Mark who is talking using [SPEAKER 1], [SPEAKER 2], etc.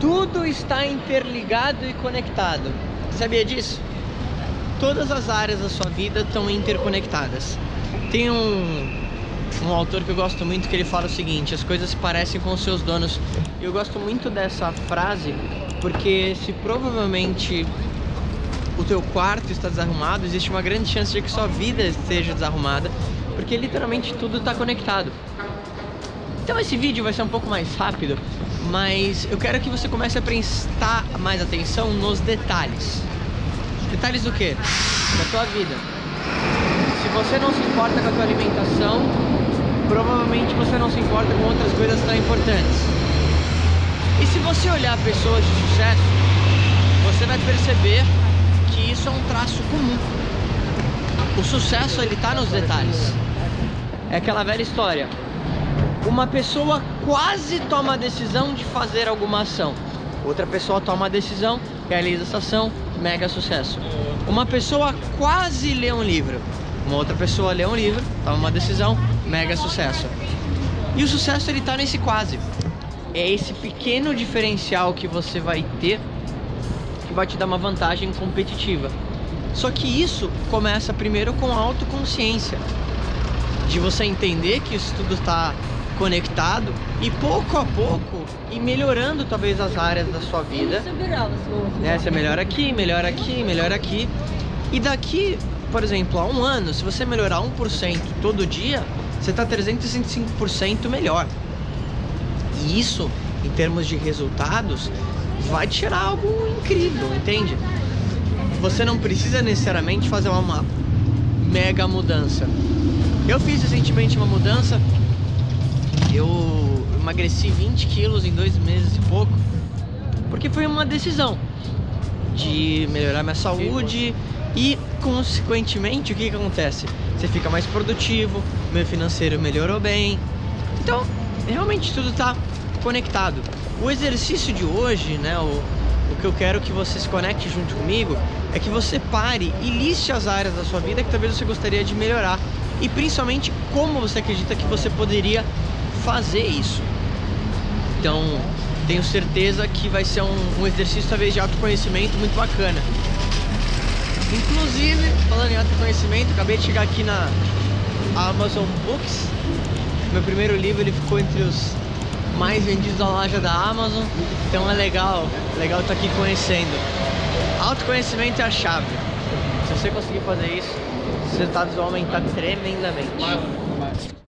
[SPEAKER 1] Tudo está interligado e conectado. Sabia disso? Todas as áreas da sua vida estão interconectadas. Tem um, um autor que eu gosto muito que ele fala o seguinte: as coisas se parecem com os seus donos. Eu gosto muito dessa frase porque se provavelmente o teu quarto está desarrumado, existe uma grande chance de que sua vida esteja desarrumada, porque literalmente tudo está conectado. Então esse vídeo vai ser um pouco mais rápido, mas eu quero que você comece a prestar mais atenção nos detalhes. Detalhes do que? Da tua vida. Se você não se importa com a tua alimentação, provavelmente você não se importa com outras coisas tão importantes. E se você olhar pessoas de sucesso, você vai perceber que isso é um traço comum. O sucesso ele tá nos detalhes. É aquela velha história. Uma pessoa quase toma a decisão de fazer alguma ação. Outra pessoa toma a decisão, realiza essa ação, mega sucesso. Uma pessoa quase lê um livro. Uma outra pessoa lê um livro, toma uma decisão, mega sucesso. E o sucesso ele tá nesse quase. É esse pequeno diferencial que você vai ter que vai te dar uma vantagem competitiva. Só que isso começa primeiro com a autoconsciência, de você entender que isso tudo está conectado e pouco a pouco ir melhorando talvez as áreas da sua vida. Né? Você melhora aqui, melhora aqui, melhora aqui. E daqui, por exemplo, a um ano, se você melhorar 1% todo dia, você está 365% melhor. E isso, em termos de resultados, vai tirar algo incrível, entende? Você não precisa necessariamente fazer uma mega mudança. Eu fiz recentemente uma mudança, eu emagreci 20 quilos em dois meses e pouco, porque foi uma decisão de melhorar minha saúde e, consequentemente, o que, que acontece? Você fica mais produtivo, meu financeiro melhorou bem. Então, realmente tudo está conectado. O exercício de hoje, né, o, o que eu quero que você se conecte junto comigo é que você pare e liste as áreas da sua vida que talvez você gostaria de melhorar e principalmente como você acredita que você poderia fazer isso. Então, tenho certeza que vai ser um, um exercício talvez de autoconhecimento muito bacana. Inclusive, falando em autoconhecimento, acabei de chegar aqui na Amazon Books. Meu primeiro livro ele ficou entre os mais vendidos da loja da Amazon. Então é legal, legal estar tá aqui conhecendo. Autoconhecimento é a chave. Se você conseguir fazer isso, os resultados vão aumentar tremendamente.